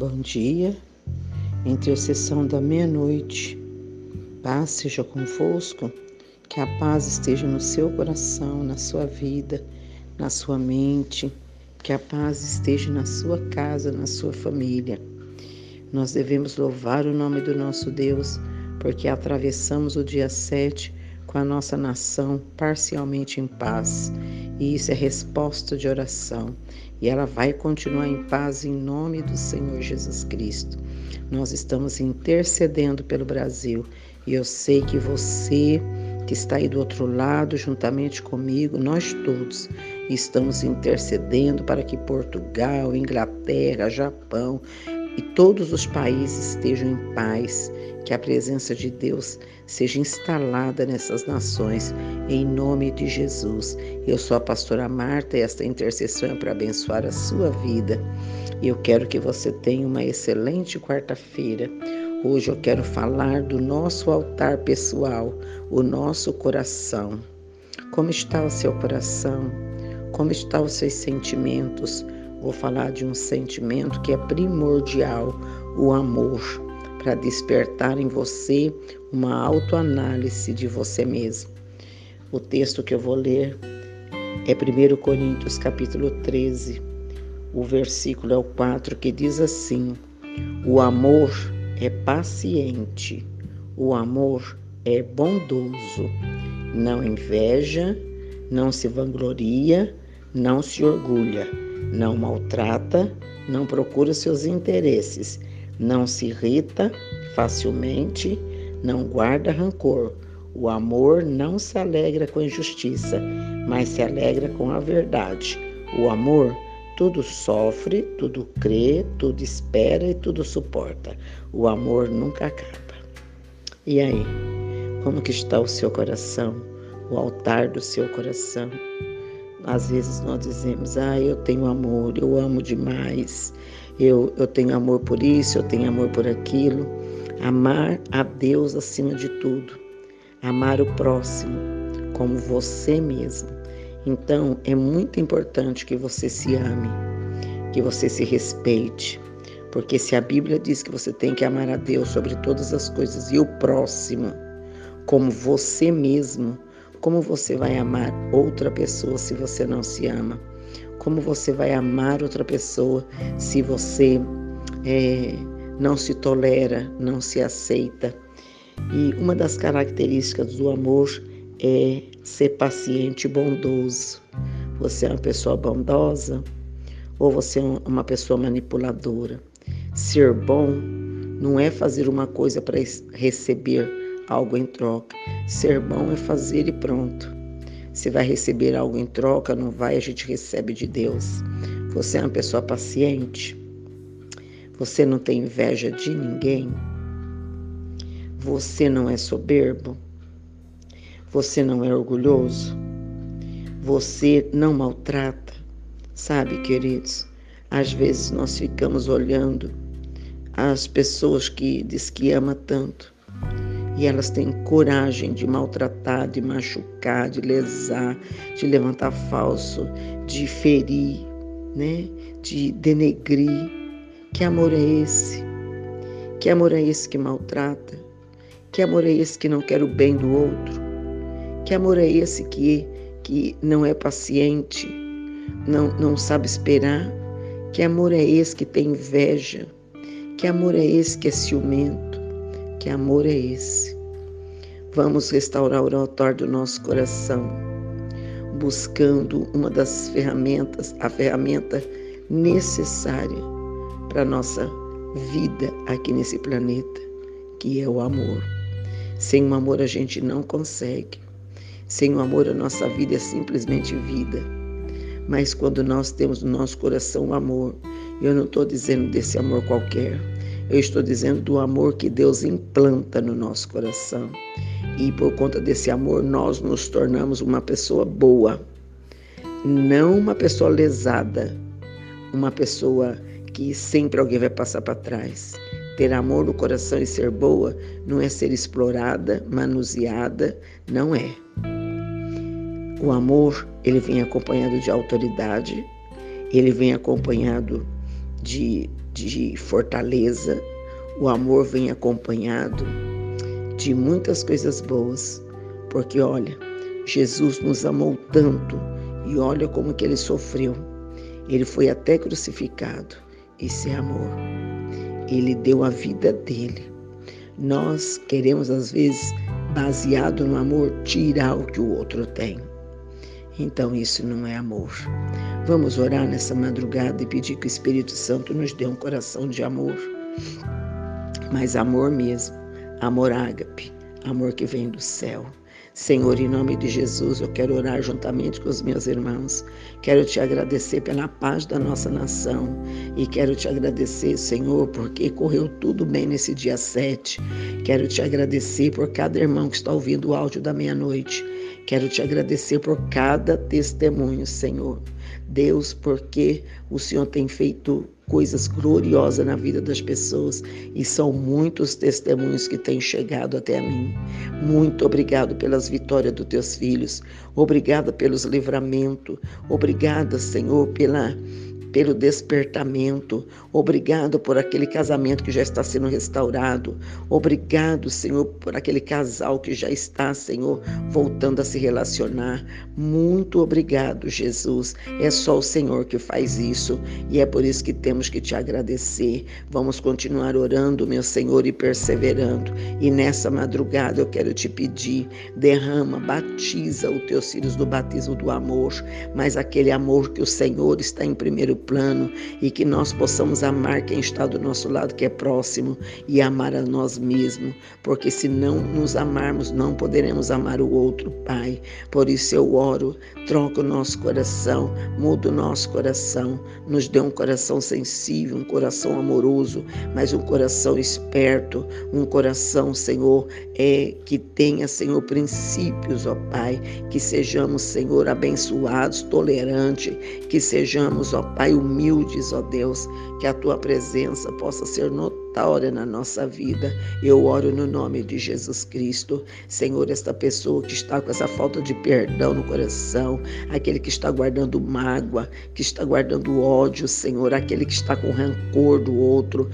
Bom dia, intercessão da meia-noite. Paz seja convosco, que a paz esteja no seu coração, na sua vida, na sua mente, que a paz esteja na sua casa, na sua família. Nós devemos louvar o nome do nosso Deus, porque atravessamos o dia 7 com a nossa nação parcialmente em paz. E isso é resposta de oração e ela vai continuar em paz em nome do Senhor Jesus Cristo. Nós estamos intercedendo pelo Brasil e eu sei que você que está aí do outro lado, juntamente comigo, nós todos estamos intercedendo para que Portugal, Inglaterra, Japão e todos os países estejam em paz, que a presença de Deus seja instalada nessas nações, em nome de Jesus. Eu sou a pastora Marta e esta intercessão é para abençoar a sua vida. E eu quero que você tenha uma excelente quarta-feira. Hoje eu quero falar do nosso altar pessoal, o nosso coração. Como está o seu coração? Como estão os seus sentimentos? Vou falar de um sentimento que é primordial, o amor, para despertar em você uma autoanálise de você mesmo. O texto que eu vou ler é 1 Coríntios capítulo 13, o versículo é o 4, que diz assim: O amor é paciente, o amor é bondoso, não inveja, não se vangloria, não se orgulha não maltrata, não procura seus interesses, não se irrita facilmente, não guarda rancor. O amor não se alegra com a injustiça, mas se alegra com a verdade. O amor tudo sofre, tudo crê, tudo espera e tudo suporta. O amor nunca acaba. E aí, como que está o seu coração? O altar do seu coração? Às vezes nós dizemos, ah, eu tenho amor, eu amo demais, eu, eu tenho amor por isso, eu tenho amor por aquilo. Amar a Deus acima de tudo, amar o próximo como você mesmo. Então é muito importante que você se ame, que você se respeite, porque se a Bíblia diz que você tem que amar a Deus sobre todas as coisas e o próximo como você mesmo, como você vai amar outra pessoa se você não se ama? Como você vai amar outra pessoa se você é, não se tolera, não se aceita? E uma das características do amor é ser paciente e bondoso. Você é uma pessoa bondosa ou você é uma pessoa manipuladora? Ser bom não é fazer uma coisa para receber algo em troca. Ser bom é fazer e pronto. Se vai receber algo em troca, não vai, a gente recebe de Deus. Você é uma pessoa paciente. Você não tem inveja de ninguém. Você não é soberbo. Você não é orgulhoso. Você não maltrata. Sabe, queridos, às vezes nós ficamos olhando as pessoas que diz que ama tanto e elas têm coragem de maltratar, de machucar, de lesar, de levantar falso, de ferir, né? de denegrir. Que amor é esse? Que amor é esse que maltrata? Que amor é esse que não quer o bem do outro? Que amor é esse que, que não é paciente, não, não sabe esperar? Que amor é esse que tem inveja? Que amor é esse que é ciumento? Que amor é esse? Vamos restaurar o altar do nosso coração, buscando uma das ferramentas, a ferramenta necessária para a nossa vida aqui nesse planeta, que é o amor. Sem o amor a gente não consegue. Sem o amor a nossa vida é simplesmente vida. Mas quando nós temos no nosso coração o amor, eu não estou dizendo desse amor qualquer, eu estou dizendo do amor que Deus implanta no nosso coração. E por conta desse amor, nós nos tornamos uma pessoa boa, não uma pessoa lesada, uma pessoa que sempre alguém vai passar para trás. Ter amor no coração e ser boa não é ser explorada, manuseada, não é. O amor, ele vem acompanhado de autoridade, ele vem acompanhado de de fortaleza, o amor vem acompanhado de muitas coisas boas, porque olha, Jesus nos amou tanto e olha como que ele sofreu. Ele foi até crucificado. Isso é amor. Ele deu a vida dele. Nós queremos às vezes, baseado no amor, tirar o que o outro tem. Então isso não é amor. Vamos orar nessa madrugada e pedir que o Espírito Santo nos dê um coração de amor. Mas amor mesmo, amor ágape, amor que vem do céu. Senhor, em nome de Jesus, eu quero orar juntamente com os meus irmãos. Quero te agradecer pela paz da nossa nação e quero te agradecer, Senhor, porque correu tudo bem nesse dia 7. Quero te agradecer por cada irmão que está ouvindo o áudio da meia-noite. Quero te agradecer por cada testemunho, Senhor. Deus, porque o Senhor tem feito coisas gloriosas na vida das pessoas e são muitos testemunhos que têm chegado até mim. Muito obrigado pelas vitórias dos teus filhos. Obrigada pelos livramentos. Obrigada, Senhor, pela pelo despertamento. Obrigado por aquele casamento que já está sendo restaurado. Obrigado, Senhor, por aquele casal que já está, Senhor, voltando a se relacionar. Muito obrigado, Jesus. É só o Senhor que faz isso e é por isso que temos que te agradecer. Vamos continuar orando, meu Senhor, e perseverando. E nessa madrugada eu quero te pedir: derrama, batiza os teus filhos do batismo do amor, mas aquele amor que o Senhor está em primeiro plano e que nós possamos amar quem está do nosso lado, que é próximo, e amar a nós mesmos, porque se não nos amarmos, não poderemos amar o outro, Pai. Por isso eu oro, troca o nosso coração, muda o nosso coração, nos dê um coração sensível, um coração amoroso, mas um coração esperto, um coração, Senhor, é que tenha, Senhor, princípios, ó Pai, que sejamos, Senhor, abençoados, tolerantes, que sejamos, ó Pai, humildes, ó Deus, que a tua presença possa ser notória na nossa vida. Eu oro no nome de Jesus Cristo. Senhor, esta pessoa que está com essa falta de perdão no coração, aquele que está guardando mágoa, que está guardando ódio, Senhor, aquele que está com rancor do outro,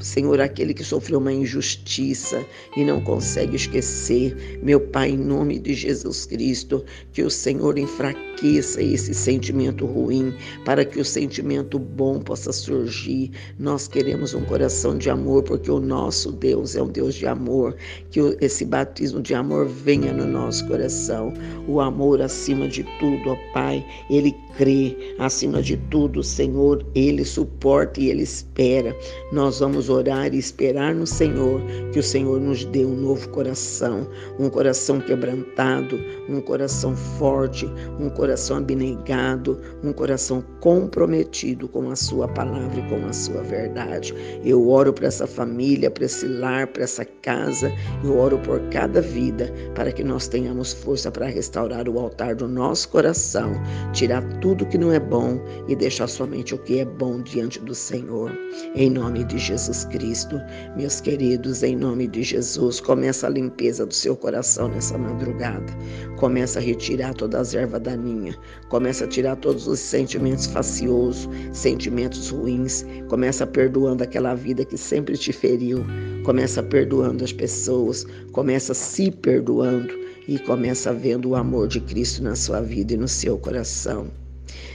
Senhor, aquele que sofreu uma injustiça e não consegue esquecer, meu Pai, em nome de Jesus Cristo, que o Senhor enfraqueça esse sentimento ruim, para que o sentimento bom possa surgir. Nós queremos um coração de amor, porque o nosso Deus é um Deus de amor. Que esse batismo de amor venha no nosso coração. O amor acima de tudo, ó Pai, ele crê acima de tudo, Senhor, ele suporta e ele espera. Nós vamos orar e esperar no Senhor que o Senhor nos dê um novo coração, um coração quebrantado, um coração forte, um coração abnegado, um coração comprometido com a Sua palavra e com a Sua verdade. Eu oro para essa família, para esse lar, para essa casa, eu oro por cada vida para que nós tenhamos força para restaurar o altar do nosso coração, tirar tudo que não é bom e deixar somente o que é bom diante do Senhor. Em nome de Jesus Jesus Cristo. Meus queridos, em nome de Jesus, começa a limpeza do seu coração nessa madrugada. Começa a retirar todas as ervas daninhas. Começa a tirar todos os sentimentos faciosos, sentimentos ruins. Começa perdoando aquela vida que sempre te feriu. Começa perdoando as pessoas. Começa se perdoando e começa vendo o amor de Cristo na sua vida e no seu coração.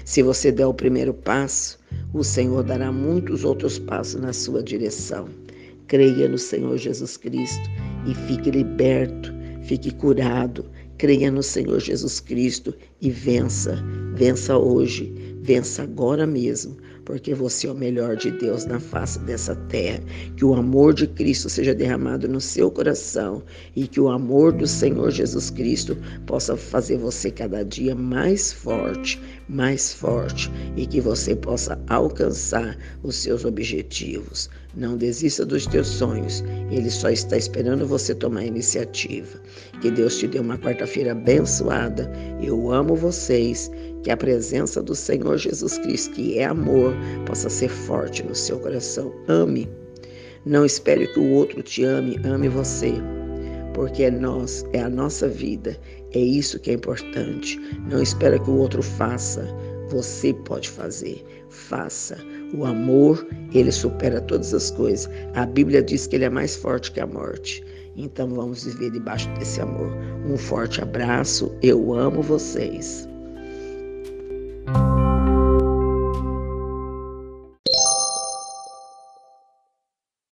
Se você der o primeiro passo, o Senhor dará muitos outros passos na sua direção. Creia no Senhor Jesus Cristo e fique liberto, fique curado. Creia no Senhor Jesus Cristo e vença. Vença hoje, vença agora mesmo, porque você é o melhor de Deus na face dessa terra. Que o amor de Cristo seja derramado no seu coração e que o amor do Senhor Jesus Cristo possa fazer você cada dia mais forte, mais forte e que você possa alcançar os seus objetivos. Não desista dos teus sonhos, ele só está esperando você tomar iniciativa. Que Deus te dê uma quarta-feira abençoada. Eu amo vocês que a presença do Senhor Jesus Cristo, que é amor, possa ser forte no seu coração. Ame. Não espere que o outro te ame, ame você. Porque é nós, é a nossa vida, é isso que é importante. Não espera que o outro faça, você pode fazer. Faça. O amor, ele supera todas as coisas. A Bíblia diz que ele é mais forte que a morte. Então vamos viver debaixo desse amor. Um forte abraço. Eu amo vocês.